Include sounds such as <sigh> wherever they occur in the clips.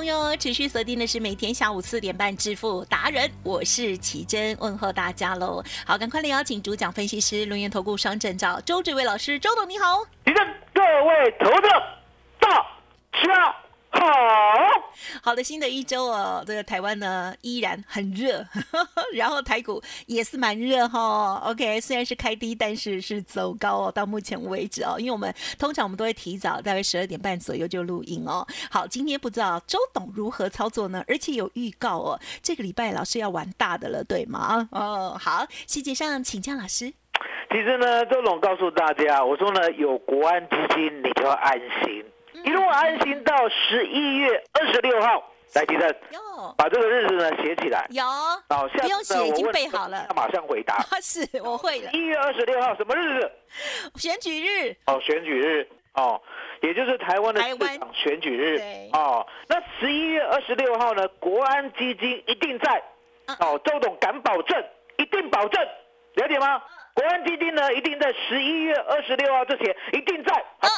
朋友持续锁定的是每天下午四点半致富达人，我是奇珍，问候大家喽。好，赶快来邀请主讲分析师轮研投顾双证照周志伟老师，周董你好。奇珍各位投资大家好，好的，新的一周哦，这个台湾呢依然很热，<laughs> 然后台股也是蛮热哈、OK，虽然是开低，但是是走高哦。到目前为止哦，因为我们通常我们都会提早大概十二点半左右就录音哦。好，今天不知道周董如何操作呢？而且有预告哦，这个礼拜老师要玩大的了，对吗？哦，好，细节上请教老师。其实呢，周董告诉大家，我说呢，有国安基金，你就要安心，一路安心到十一月二十六号。来，吉正，哟，把这个日子呢写起来。有，好，下不用写，已经背好了他。马上回答。<laughs> 是，我会了。一月二十六号什么日子？选举日，哦，选举日哦，也就是台湾的市长选举日对哦。那十一月二十六号呢，国安基金一定在嗯哦，周董敢保证，一定保证，了解吗？国安基金呢，一定在十一月二十六号之前一定在。啊，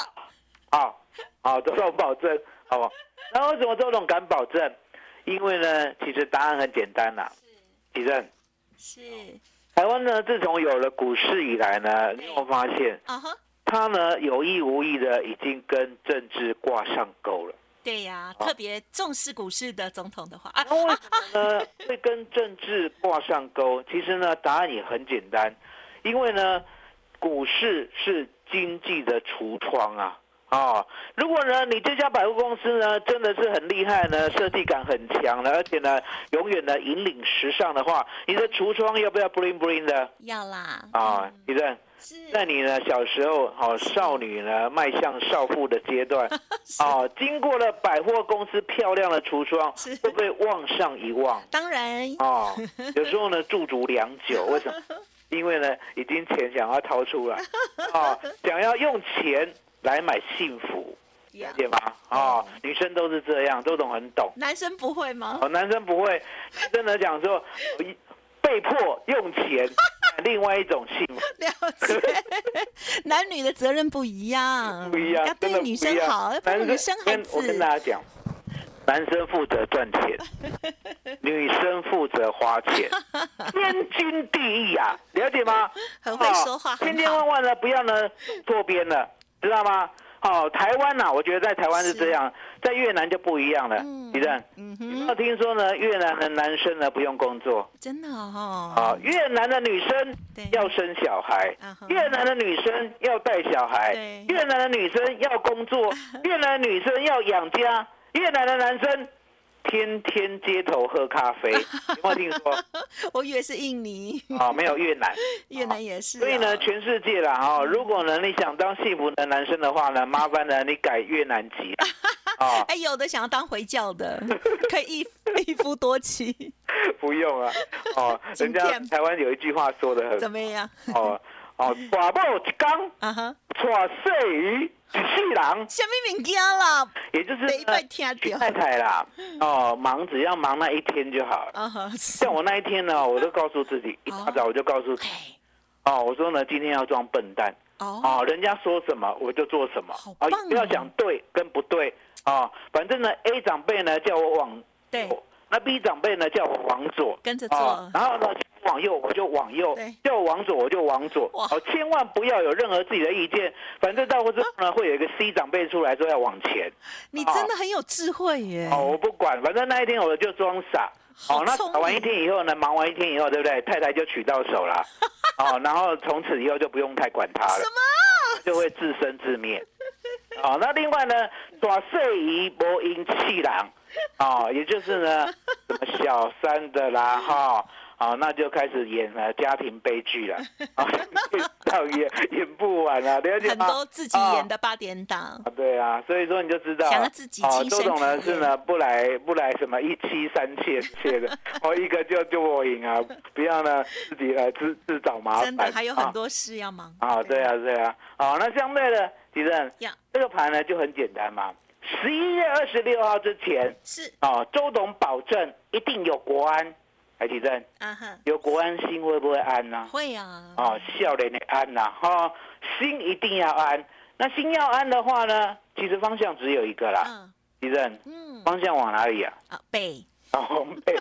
好，好，周董保证，好不好？<laughs> 那为什么周董敢保证？因为呢，其实答案很简单啦、其正，是台湾呢，自从有了股市以来呢，你有发现？啊哈，他呢有意无意的已经跟政治挂上钩了。对呀，好特别重视股市的总统的话啊，那为什么呢会跟政治挂上钩？其实呢，答案也很简单，因为呢，股市是经济的橱窗啊。啊、如果呢，你这家百货公司呢真的是很厉害呢，设计感很强呢，而且呢，永远呢引领时尚的话，你的橱窗要不要 bling bling 的？要啦啊？嗯。李正，是。在你呢小时候，好、少女呢迈向少妇的阶段，<laughs> 哦，经过了百货公司漂亮的橱窗是，会不会望上一望？当然。哦，有时候呢驻足良久，为什么？<laughs> 因为呢已经钱想要掏出来，哦，想要用钱来买幸福，了解吗？哦，女生都是这样，周董很懂。男生不会吗？哦，男生不会，男生呢讲说，<laughs> 被迫用钱买 <laughs> 另外一种幸福。了解，<laughs> 男女的责任不一样，不一样，要对女生好，要帮男女生孩跟我跟。大家讲，男生负责赚钱，女生负责花钱，天经地义啊，了解吗？很会说话哦千千万万呢不要呢错边了，知道吗？好、台湾呐、我觉得在台湾是这样，在越南就不一样了。嗯李正，嗯有没有，听说呢？越南的男生呢不用工作真的哦。啊，越南的女生要生小孩越南的女生要带小孩，越南的女生要工作，<laughs> 越南的女生要养家，越南的男生天天街头喝咖啡，<laughs> 有没有听说？我以为是印尼，哦，没有越南。<laughs> 越南也是哦。所以呢，全世界啦哦，如果呢你想当幸福的男生的话呢，<laughs> 麻烦呢你改越南籍啊，哎，有的想要当回教的，可以一一夫多妻，不用啊，哦，人家台湾有一句话说的很怎么样？哦哦，寡某一缸，啊哈，娶细鱼一世人，什么物件啦？也就是第一摆呢听到。娶太太啦，哦，忙只要忙那一天就好。了。啊哈，像我那一天呢，我都告诉自己，一大早我就告诉自己，哎，哦，我说呢，今天要装笨蛋，哦，哦，人家说什么我就做什么，好棒哦不要讲对跟不对，啊，反正呢，A 长辈呢叫我往对，右，那 B 长辈呢叫我往左，跟着做。哦，然后呢往右我就往右对，叫我往左我就往左，哇哦，千万不要有任何自己的意见，反正到之后呢会有一个 C 长辈出来说要往前，你真的很有智慧耶！哦，我不管，反正那一天我就装傻。哦，那好聪打完一天以后呢，忙完一天以后，对不对？太太就娶到手了，<laughs> 哦，然后从此以后就不用太管他了，什么？就会自生自灭。哦，那另外呢，耍睡仪波音气囊，哦，也就是呢，什么小三的啦，哈。好，那就开始演了家庭悲剧了。<laughs> 啊！<laughs> 到演演不完了，了解很多自己演的八点档。啊，对啊，所以说你就知道，想要自己哦，周董呢是呢不来不来什么一妻三妾妾的，<laughs> 哦，一个就就我赢啊，不要呢自己来自自找麻烦，真的还有很多事要忙啊，对啊。对啊，好，那相对的，其实这个盘呢就很简单嘛，十一月二十六号之前是。哦，周董保证一定有国安。台积电，有国安心会不会安呢？会啊。哦，笑脸的安呐，哈，心一定要安。那心要安的话呢，其实方向只有一个啦。嗯。地震，嗯，方向往哪里啊？啊，北。哦，北。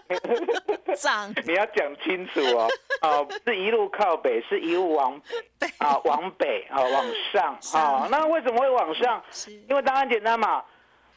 <laughs> 涨。<laughs> 你要讲清楚哦。哦，是一路靠北，是一路往北啊，往北啊，往上啊。那为什么会往上？因为答案简单嘛。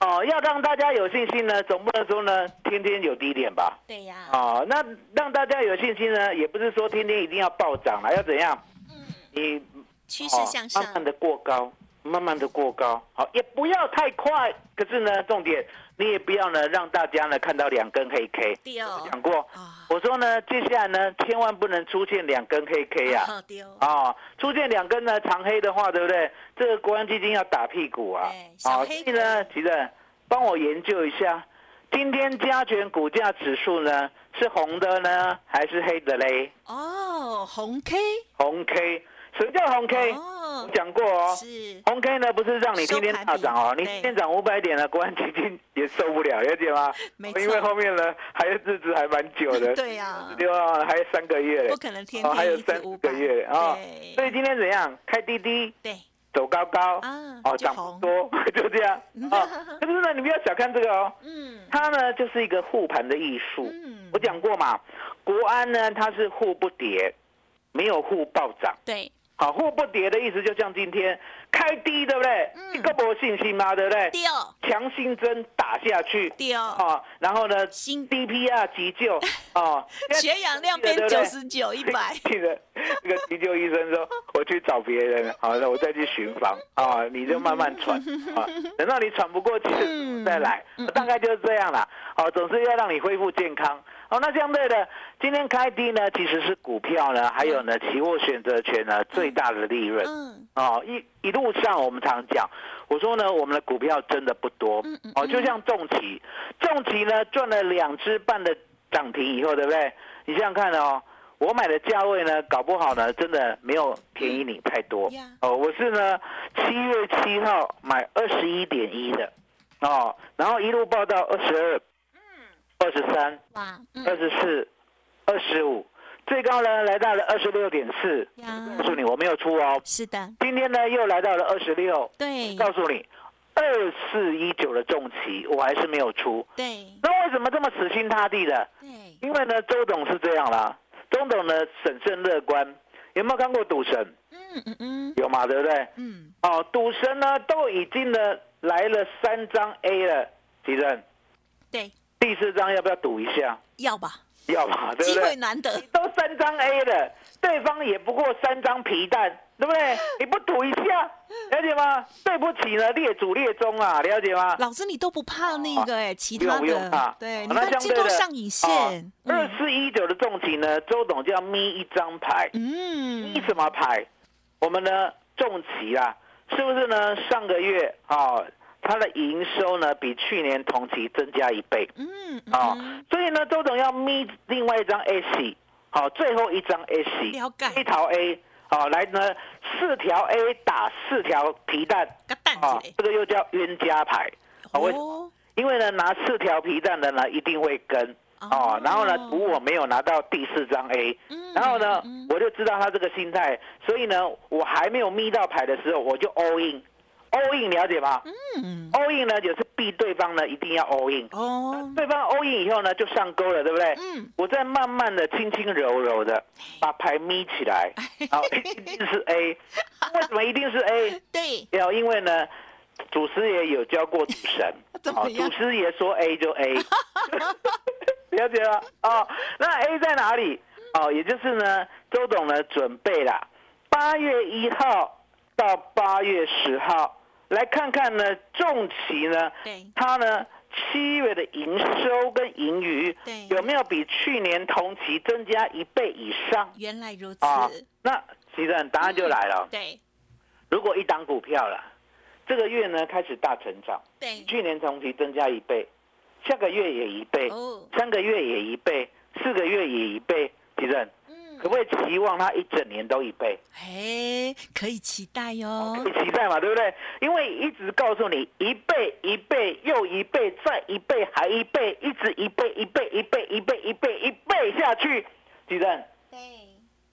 哦，要让大家有信心呢，总不能说呢天天有低点吧？对呀。哦，那让大家有信心呢，也不是说天天一定要暴涨了，要怎样？嗯，你趋势向上，慢慢的过高，慢慢的过高，好，也不要太快。可是呢，重点你也不要呢让大家呢看到两根黑 K。我讲过，我说呢，接下来呢千万不能出现两根黑 K 啊。啊，出现两根呢长黑的话，对不对？这个国安基金要打屁股啊！好，所以呢，其实帮我研究一下，今天加权股价指数呢是红的呢，还是黑的嘞？哦，红 K，红 K，什么叫红 K？哦，讲过哦，是红 K 呢，不是让你天天大涨哦，你今天涨五百点了，国安基金也受不了，了解吗？没因为后面呢还有日子还蛮久的，<laughs> 对呀，对啊，还有三个月嘞，不可能天天还有三个月啊，所以今天怎样？开滴滴，对。走高高啊，哦，涨多 <laughs> 就这样啊。<laughs> 可是呢，你不要小看这个哦，嗯，它呢就是一个护盘的艺术。嗯，我讲过嘛，国安呢它是护不跌，没有护暴涨。对。好，货不跌的意思，就像今天开低，对不对？嗯。一个波信心嘛，对不对？跌哦。强心针打下去。跌哦。啊，然后呢？新 DPR 急救 <laughs> 啊。血氧量变九十九、一百。<laughs> 记得那个急救医生说：“ <laughs> 我去找别人，好了，我再去巡房啊，你就慢慢喘啊，等到你喘不过气再来，大概就是这样啦。好，总是要让你恢复健康。”好，那相对的，今天开低呢，其实是股票呢，还有呢，期货选择权呢最大的利润。嗯。哦，一一路上我们常讲，我说呢，我们的股票真的不多。嗯嗯。哦，就像重企，重企呢赚了两只半的涨停以后，对不对？你想想看哦，我买的价位呢，搞不好呢，真的没有便宜你太多。哦，我是呢七月七号买二十一点一的，哦，然后一路报到二十二。二十三，哇，二十四，二十五，最高呢来到了二十六点四。告诉你，我没有出哦。是的。今天呢又来到了二十六。对。告诉你，二四一九的重旗我还是没有出。对。那为什么这么死心塌地的？对。因为呢，周董是这样啦。周董呢审慎乐观。有没有看过赌神？嗯嗯嗯。有嘛？对不对？嗯。哦，赌神呢都已经呢来了三张 A 了，几人？对。第四张要不要赌一下？要吧，要吧，对不对？机会难得，都三张 A 了，对方也不过三张皮蛋，对不对？<laughs> 你不赌一下，了解吗？对不起呢，列祖列宗啊，了解吗？老师，你都不怕那个哎，其他的，对，你看最多上影线。二四一九的重旗呢，周董就要眯一张牌，嗯，眯什么牌？我们呢重旗啊，是不是呢？上个月啊。它的营收呢，比去年同期增加一倍。嗯，啊，所以呢，周董要眯另外一张 A C，好，最后一张 A C，一条 A，好，来呢，四条 A 打四条皮蛋，啊，这个又叫冤家牌。哦，因为呢，拿四条皮蛋的呢，一定会跟，哦，然后呢，赌我没有拿到第四张 A，然后呢，我就知道他这个心态，所以呢，我还没有眯到牌的时候，我就 all in。All in 了解吗？嗯，all in 呢就是逼对方呢一定要 all in。哦，对方 all in 以后呢就上钩了，对不对？嗯，我再慢慢的轻轻柔柔的把牌眯起来，<laughs> 好，一定是 A。为什么一定是 A？<laughs> 对，要因为呢，祖师爷有教过赌神，<laughs> 好，祖师爷说 A 就 A，了解了哦，那 A 在哪里？哦，也就是呢，周董呢准备了八月一号到八月十号。来看看呢，重企呢，对。它呢七月的营收跟盈余有没有比去年同期增加一倍以上？原来如此，啊？那其实答案就来了。对。如果一档股票了，这个月呢开始大成长，对，去年同期增加一倍，下个月也一倍，哦，三个月也一倍，四个月也一倍，其实嗯可不可以期望它一整年都一倍？哎，可以期待哟可，以期待嘛，对不对？因为一直告诉你一倍一倍又一倍再一倍还一倍，一直一倍一倍一倍一倍一倍一倍下去，其实对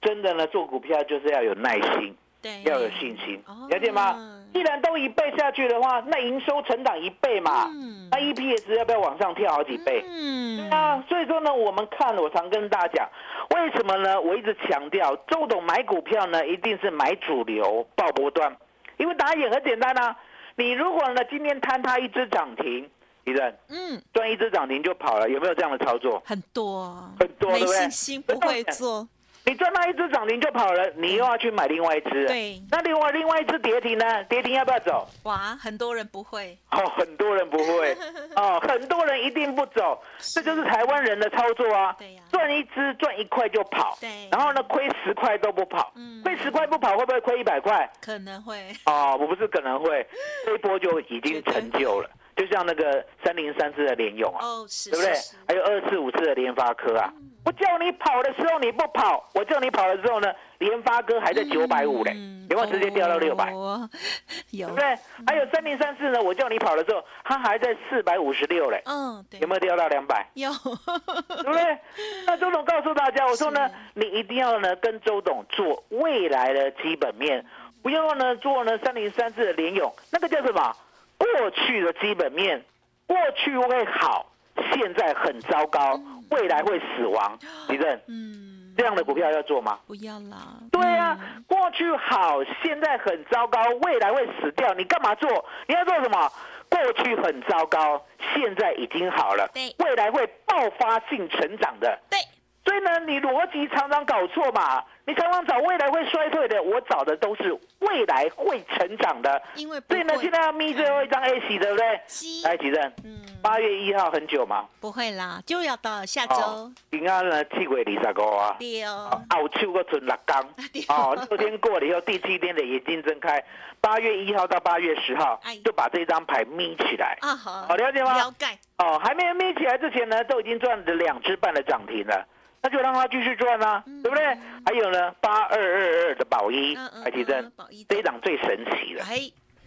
真的呢，做股票就是要有耐心，对，要有信心哦，了解吗？既然都一倍下去的话，那营收成长一倍嘛，嗯那 EPS 要不要往上跳好几倍？嗯，啊，所以说呢，我们看，我常跟大家讲，为什么呢？我一直强调，周董买股票呢，一定是买主流、爆波段，因为答案也很简单啊。你如果呢今天摊它一只涨停，你的嗯，赚一只涨停就跑了，有没有这样的操作？很多，很多，没信？心不会做，你赚到一只涨停就跑了，你又要去买另外一只，。对，那另外另外一只跌停呢？跌停要不要走？哇，很多人不会，哦，很多人不会，<laughs> 哦，很多人一定不走，这就是台湾人的操作啊。对呀。赚一只赚一块就跑，对。然后呢亏十块都不跑，嗯。亏十块不跑会不会亏一百块？可能会，哦，我不是可能会，<laughs> 这一波就已经成就了，就像那个三零三四的联用啊，哦，是，对不对？还有二四五四的联发科啊，我叫你跑的时候你不跑，我叫你跑的时候呢，联发哥还在九百五嘞，嗯有没有直接掉到六百？哦 <laughs> 有对不，对？还有三零三四呢，我叫你跑的时候，它还在四百五十六嘞，嗯，对有，没有掉到两百？有，对不对？<laughs> 那周董告诉大家，我说呢，你一定要呢跟周董做未来的基本面，不要呢做呢三零三四的联勇，那个叫什么？过去的基本面，过去会好，现在很糟糕，未来会死亡。<gasps> 李正，嗯，这样的股票要做吗？不要啦，对啊嗯，过去好，现在很糟糕，未来会死掉，你干嘛做？你要做什么？过去很糟糕，现在已经好了对，未来会爆发性成长的。对，所以呢，你逻辑常常搞错嘛，你常常找未来会衰退的，我找的都是未来会成长的。因为不所以呢，会现在要眯最后一张 A 喜，对不对？西来，几阵？嗯，八月一号很久吗？不会啦，就要到下周。哦，，应该呢七月二十五啊。对哦，澳秋个存六缸，哦，六天过了以后，第七天的眼睛睁开，八月一号到八月十号哎，就把这张牌眯起来。啊好，好了解吗？了解，哦，还没有眯起来之前呢，都已经赚了两只半的涨停了，那就让它继续赚啊，对不对？还有呢，八二二二的宝一嗯嗯，海奇珍嗯宝一，这一档最神奇了，哎，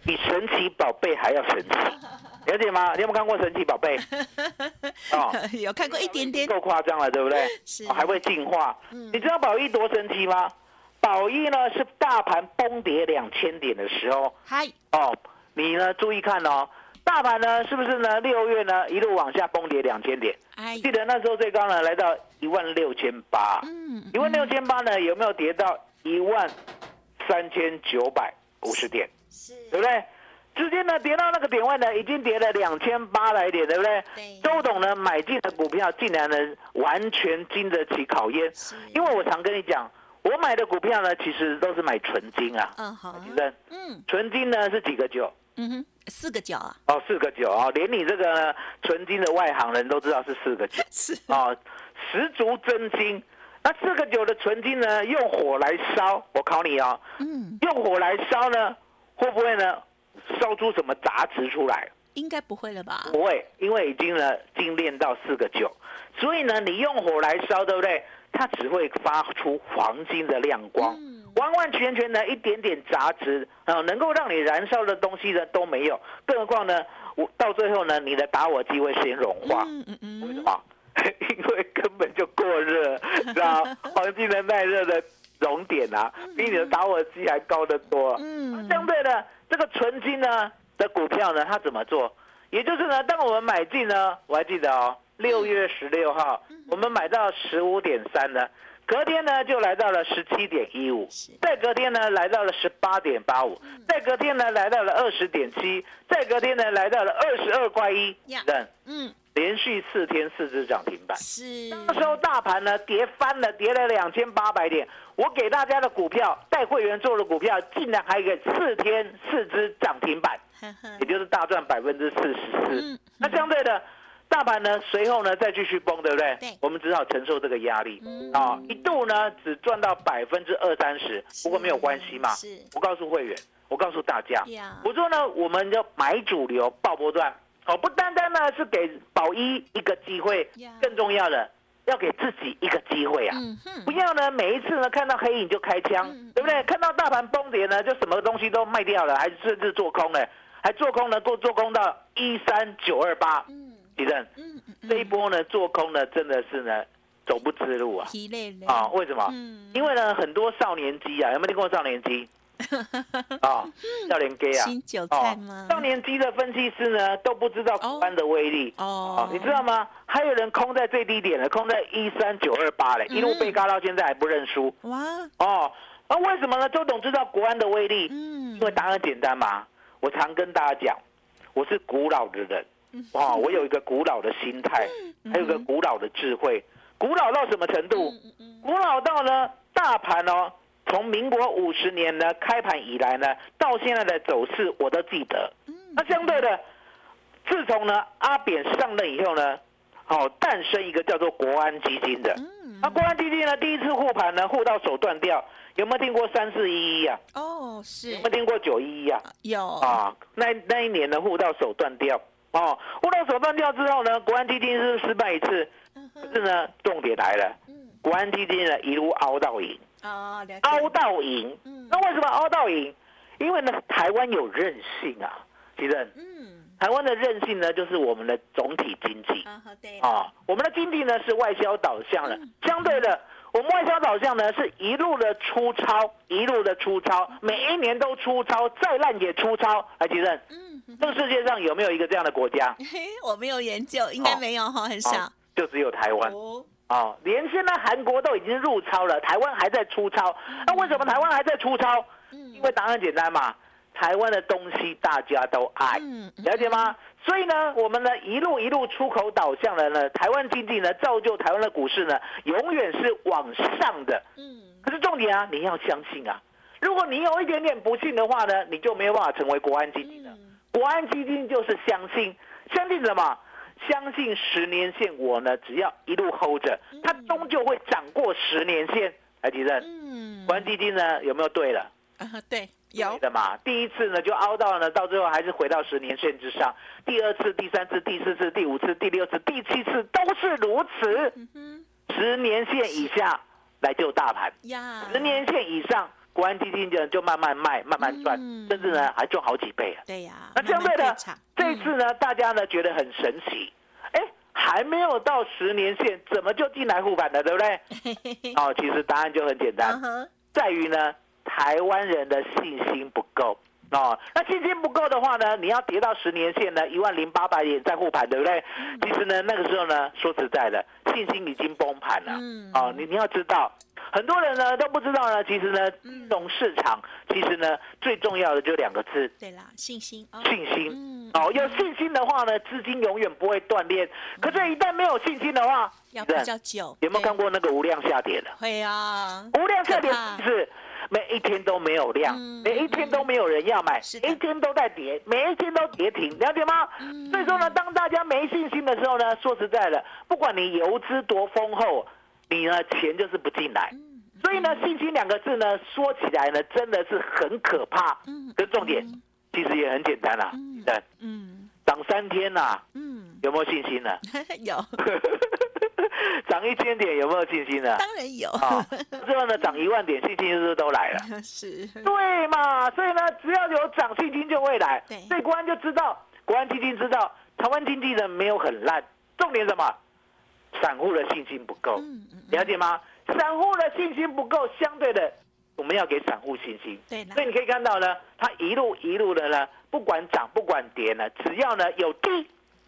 比神奇宝贝还要神奇，<laughs> 了解吗？你有没有看过神奇宝贝？<laughs> 哦，有看过一点点，够夸张了，对不对？是哦还会进化。嗯你知道宝一多神奇吗？宝一呢是大盘崩跌两千点的时候，嗨，哦，你呢注意看哦，大盘呢是不是呢六月呢一路往下崩跌两千点？哎，记得那时候最高呢来到一万六千八，嗯，一万六千八呢有没有跌到一万三千九百五十点？是，对不对？直接呢跌到那个点位呢，已经跌了两千八百点，对不对？对周董呢买进的股票，竟然呢完全经得起考验，是，因为我常跟你讲，我买的股票呢，其实都是买纯金啊。嗯好，嗯纯金呢是几个九？嗯哼，四个九啊，哦，四个九哦，连你这个呢纯金的外行人都知道是四个九 <laughs> 是，哦，十足真金。那四个九的纯金呢，用火来烧，我考你哦，嗯，用火来烧呢，会不会呢烧出什么杂质出来？应该不会了吧？不会，因为已经呢精炼到四个九，所以呢你用火来烧，对不对？它只会发出黄金的亮光，嗯完完全全的一点点杂质啊、呃能够让你燃烧的东西呢都没有，更何况呢，我到最后呢，你的打火机会先融化，嗯嗯嗯，为什么？<laughs> 因为根本就过热，知道吗 <laughs> 黄金的耐热的熔点啊，比你的打火机还高得多。嗯，相对的，这个纯金呢的股票呢，它怎么做？也就是呢，当我们买进呢，我还记得哦，六月十六号，我们买到十五点三呢，隔天呢就来到了十七点一五，再隔天呢来到了十八点八五，再隔天呢来到了二十点七，再隔天呢来到了二十二块一，等，嗯连续四天四只涨停板。是，那时候大盘呢跌翻了，跌了两千八百点。我给大家的股票，带会员做的股票，竟然还给四天四只涨停板。也就是大赚百分之四十四。嗯那相对的，大盘呢随后呢再继续崩，对不对？对。我们只好承受这个压力。嗯。啊、一度呢只赚到百分之二三十，不过没有关系嘛。是。我告诉会员，我告诉大家，呀，我说呢，我们要买主流爆波段，哦，不单单呢是给宝一一个机会，更重要的要给自己一个机会啊。嗯不要呢，每一次呢看到黑影就开枪，嗯。对不对？看到大盘崩跌呢，就什么东西都卖掉了，还甚至做空了，还做空能，够做空到一三九二八。嗯地震嗯嗯这一波呢，做空呢真的是呢走不知路啊疲累了啊！为什么？嗯因为呢很多少年机啊，有没有听过少年机 <laughs> 啊？少年 G 啊？新韭菜吗？少年机的分析师呢都不知道股安的威力哦哦，你知道吗？还有人空在最低点了，空在一三九二八嘞，嗯一路被嘎到现在还不认输哇，哦。那为什么呢？周董知道国安的威力，嗯因为答案简单嘛。我常跟大家讲，我是古老的人，嗯哦，我有一个古老的心态，还有一个古老的智慧。古老到什么程度？古老到呢，大盘哦，从民国五十年呢开盘以来呢，到现在的走势我都记得。嗯那相对的，自从呢阿扁上任以后呢，哦，诞生一个叫做国安基金的。嗯那国安基金呢，第一次护盘呢，护到手断掉。有没有听过三四一一啊？哦是有没有听过九一一啊？有啊，那那一年呢，护到手断掉。哦，握到手断掉之后呢，国安基金是失败一次，可是呢，重点来了，嗯国安基金呢一路凹到赢。哦了解凹到赢。嗯那为什么凹到赢？因为呢，台湾有韧性啊，其实嗯台湾的韧性呢，就是我们的总体经济啊好对啊，我们的经济呢是外销导向的，相对的。我们外销导向呢，是一路的出超，一路的出超，每一年都出超，再烂也出超。来，吉正，嗯嗯这个世界上有没有一个这样的国家？<laughs> 嘿我没有研究应该没有哈很少啊就只有台湾。哦哦，连现在韩国都已经入超了，台湾还在出超。那为什么台湾还在出超？嗯因为答案简单嘛，台湾的东西大家都爱，嗯了解吗？所以呢，我们呢一路一路出口导向的呢，台湾经济呢造就台湾的股市呢永远是往上的。嗯可是重点啊，你要相信啊，如果你有一点点不信的话呢，你就没有办法成为国安基金的。嗯国安基金就是相信，相信什么？相信十年线，我呢只要一路 hold 着，它终究会涨过十年线。来，提正，嗯国安基金呢有没有对了？啊对有对的嘛，第一次呢就凹到呢，到最后还是回到十年线之上。第二次、第三次、第四次、第五次、第六次、第七次都是如此。嗯十年线以下来救大盘，呀十年线以上，国安基金就就慢慢卖、慢慢赚，嗯甚至呢还赚好几倍啊。对呀那相对的这一次呢，大家呢觉得很神奇，哎，还没有到十年线，怎么就进来护盘了，对不对？<laughs> 哦，其实答案就很简单在于呢，台湾人的信心不够。哦，那信心不够的话呢，你要跌到十年线呢，一万零八百点再护盘，对不对？其实呢，那个时候呢，说实在的，信心已经崩盘了。嗯哦，你你要知道，很多人呢都不知道呢，其实呢，金融市场其实呢最重要的就两个字，对啦信心哦信心。嗯哦，有信心的话呢，资金永远不会断裂。可是，一旦没有信心的话，要比较久有没有看过那个无量下跌的？会啊无量下跌是每一天都没有量，嗯每一天都没有人要买，每一天都在跌，每一天都跌停，了解吗？嗯所以说呢，当大家没信心的时候呢，说实在的，不管你游资多丰厚，你呢钱就是不进来。嗯所以呢，信心两个字呢，说起来呢，真的是很可怕。嗯可重点其实也很简单啦、嗯对，嗯涨三天呐、嗯有没有信心呢？<laughs> 有 <laughs> <laughs> 涨一千点有没有信心呢？当然有啊，最后呢，涨一万点，信心是不是都来了？<laughs> 是对嘛？所以呢，只要有涨，信心就会来。对所以国安就知道，国安基金知道，台湾经济呢没有很烂，重点什么？散户的信心不够，嗯嗯了解吗？散户的信心不够，相对的，我们要给散户信心。对所以你可以看到呢，它一路一路的呢，不管涨不管跌呢，只要呢有低，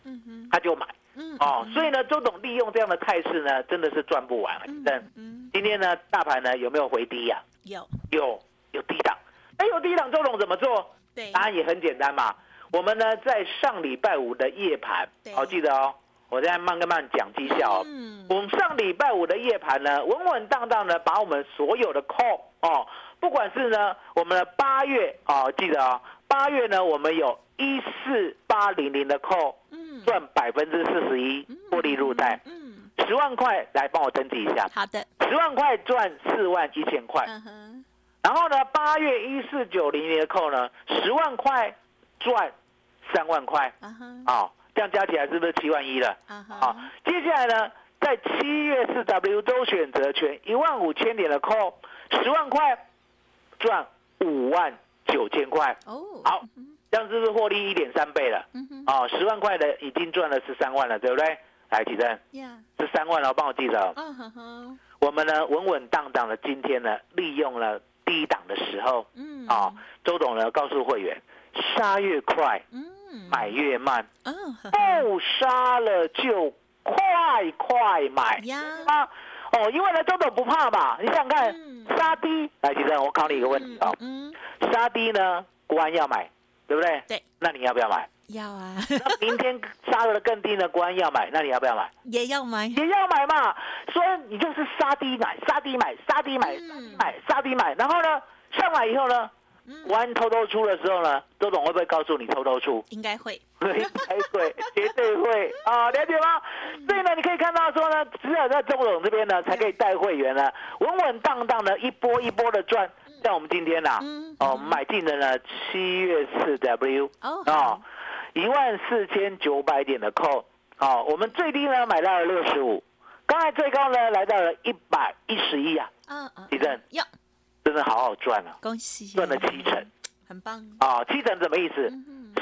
嗯哼他就买。嗯哦，所以呢，周董利用这样的态势呢，真的是赚不完。嗯但嗯今天呢，大盘呢有没有回低呀、有有，有低档。那有低档，周董怎么做？对答案也很简单嘛。我们呢在上礼拜五的夜盘对，好、记得哦。我在慢跟慢讲绩效哦。嗯我们上礼拜五的夜盘呢，稳稳当当的把我们所有的 call 哦，不管是呢我们的八月哦，记得哦，八月呢，我们有一四八零零的扣嗯，赚百分之四十一获利入袋，嗯，十万块来帮我登记一下，好的，十万块赚四万一千块。嗯哼，然后呢，八月一四九零年的扣呢，十万块赚三万块，啊哈，啊、这样加起来是不是七万一了？啊啊哈，，接下来呢，在七月四 W 周选择权一万五千点的扣，十万块赚五万九千块，哦，好，这样是不是获利一点三倍了？嗯哼，啊、十万块的已经赚了十三万了，对不对？来，启正，呀，十三万了，帮我记着。我们呢稳稳当当的，今天呢利用了低档的时候嗯，啊，周董呢告诉会员，杀越快，嗯，买越慢，嗯，不杀了就快快买。呀，啊！哦，因为呢周董不怕嘛，你想想看嗯，杀低，来，启正，我考你一个问题哦，嗯，杀低呢国安要买，对不对？对，那你要不要买？要啊，那明天杀了更低的，国安要买，那你要不要买？也要买，也要买嘛，所以你就是杀低买，杀低买，杀低买，杀低买，杀低买，然后呢，上来以后呢，嗯，玩偷偷出的时候呢，周总会不会告诉你偷偷出？应该会，<laughs> 应该会，绝对会啊，了解吗？所以呢，你可以看到说呢，只有在周总这边呢，才可以带会员呢，稳稳当当的一波一波的赚。像我们今天呐、嗯，哦，买进的呢，七月四 W 哦，啊，一万四千九百点的扣，哦、我们最低呢买到了六十五，刚才最高呢来到了一百一十一啊，嗯嗯，地震要真的好好赚啊，恭喜，赚了七成，很棒，啊，七成什么意思？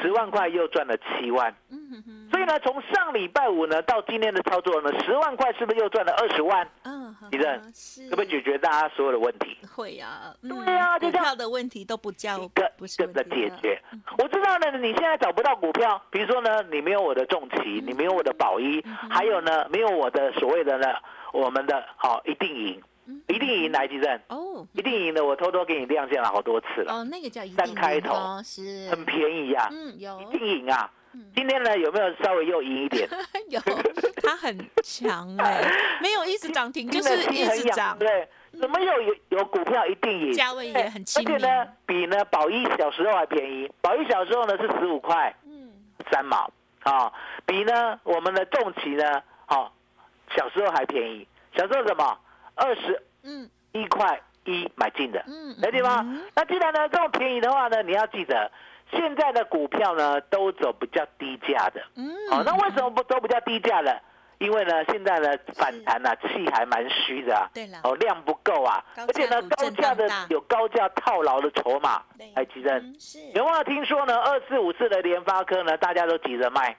十万块又赚了七万，嗯所以呢，从上礼拜五呢到今天的操作呢，十万块是不是又赚了二十万？嗯，地震是，可不可以解决大家所有的问题？会呀，嗯对呀就这样的问题都不叫一个一个解决。我知道呢，你现在找不到股票，比如说呢，你没有我的重旗，你没有我的宝一，还有呢，没有我的所谓的呢，我们的哦一定赢，一定赢来吉正，哦。一定赢的，我偷偷给你亮相了好多次了，哦，那个叫一三定开头。是。很便宜呀，嗯有。一定赢啊。嗯！今天呢有没有稍微又赢一点？<laughs> 有，它很强哎，<laughs> 没有一直涨停，就是一直涨。对，怎么有有有股票一定赢？价位也很亲民而且呢，比呢宝一小时候还便宜，宝一小时候呢是十五块嗯。三毛啊，比呢我们的重旗呢，哦，小时候还便宜，小时候什么？二十嗯。一块一买进的，嗯，了解吗？嗯？那既然呢这么便宜的话呢，你要记得，现在的股票呢都走比较低价的，嗯，哦，那为什么不走比较低价的？因为呢，现在呢反弹啊，气还蛮虚的啊，对了哦，量不够啊，高而且呢，高价的有高价套牢的筹码对，来急震。嗯是有没有听说呢？二四五四的联发科呢，大家都急着卖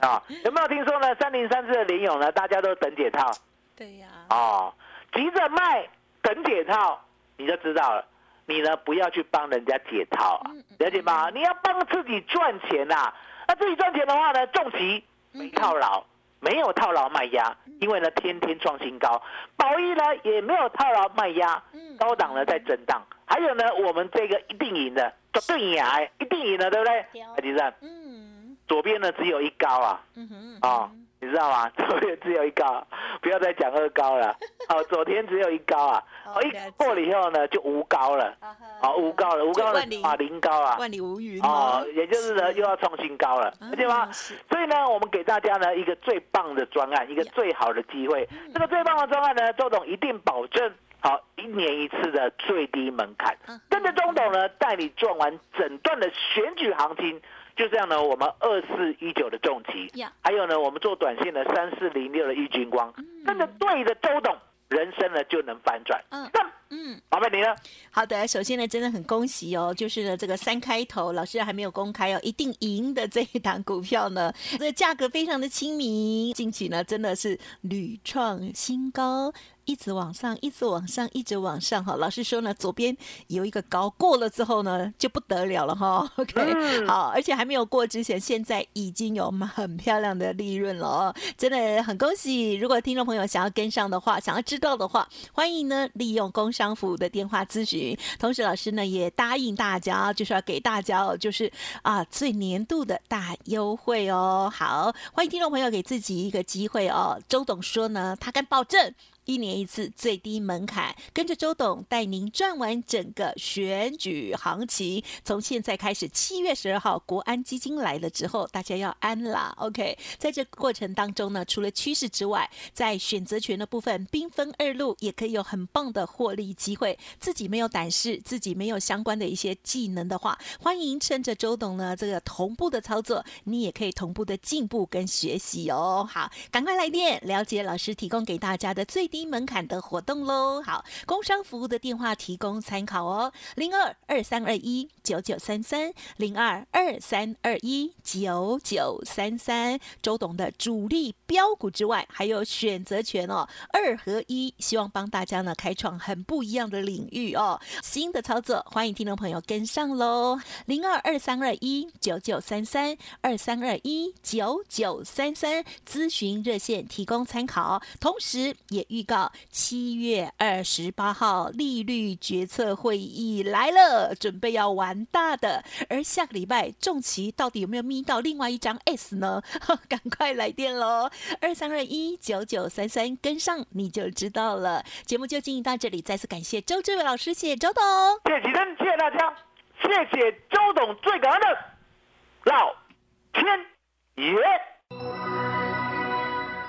啊？有没有听说呢？三零三四的联勇呢，大家都等解套对呀，哦，急着卖等解套，你就知道了。你呢，不要去帮人家解套啊了解吗？你要帮自己赚钱呐、那自己赚钱的话呢，重旗没套牢，没有套牢卖压，因为呢天天创新高。宝一呢也没有套牢卖压，嗯高档呢在震荡。还有呢，我们这个一定赢的，绝对赢啊，一定赢的，对不对？有海迪生，嗯左边呢只有一高啊，嗯哼啊、你知道吗？<laughs> 昨天只有一高，不要再讲二高了。<laughs> 哦，昨天只有一高啊，哦，一过了以后呢就无高了，啊哈。哦，无高了，无高了啊，零高啊，万里无云哦，也就是呢又要创新高了，了解吗？所以呢，我们给大家呢一个最棒的专案，一个最好的机会。嗯。这个最棒的专案呢，周董一定保证好一年一次的最低门槛。嗯，跟着周董呢带你赚完整段的选举行情。就这样呢，我们二四一九的重旗呀，还有呢，我们做短线的三四零六的易军光，嗯跟着对着周董，人生呢就能翻转。嗯那嗯。麻烦你了？好的，首先呢，真的很恭喜哦，就是呢这个三开头，老师还没有公开哦，一定赢的这一档股票呢，<laughs> 这个价格非常的亲民，近期呢真的是屡创新高。一直往上，一直往上，一直往上哈。老师说呢，左边有一个高过了之后呢，就不得了了哈。<laughs> OK，、嗯好，而且还没有过之前，现在已经有很漂亮的利润了哦，真的很恭喜！如果听众朋友想要跟上的话，想要知道的话，欢迎呢利用工商服务的电话咨询。同时，老师呢也答应大家，就是要给大家哦，就是啊最年度的大优惠哦。好，欢迎听众朋友给自己一个机会哦。周董说呢，他敢保证。一年一次最低门槛，跟着周董带您转完整个选举行情。从现在开始，七月十二号国安基金来了之后，大家要安啦。OK，在这过程当中呢，除了趋势之外，在选择权的部分，兵分二路，也可以有很棒的获利机会。自己没有胆识，自己没有相关的一些技能的话，欢迎趁着周董呢这个同步的操作，你也可以同步的进步跟学习哦。好，赶快来电了解老师提供给大家的最低门槛的活动喽。好，工商服务的电话提供参考哦，零二二三二一九九三三零二二三二一九九三三。周董的主力标股之外，还有选择权哦，二合一，希望帮大家呢开创很不一样的领域哦。新的操作，欢迎听众朋友跟上喽，零二二三二一九九三三二三二一九九三三咨询热线提供参考，同时也预告七月二十八号利率决策会议来了，准备要玩大的。而下个礼拜重旗到底有没有眯到另外一张 S 呢？<laughs> 赶快来电喽，二三二一九九三三跟上你就知道了。节目就进行到这里，再次感谢周志伟老师，谢谢周董。谢谢，谢谢大家，谢谢周董，最感恩的老天爷。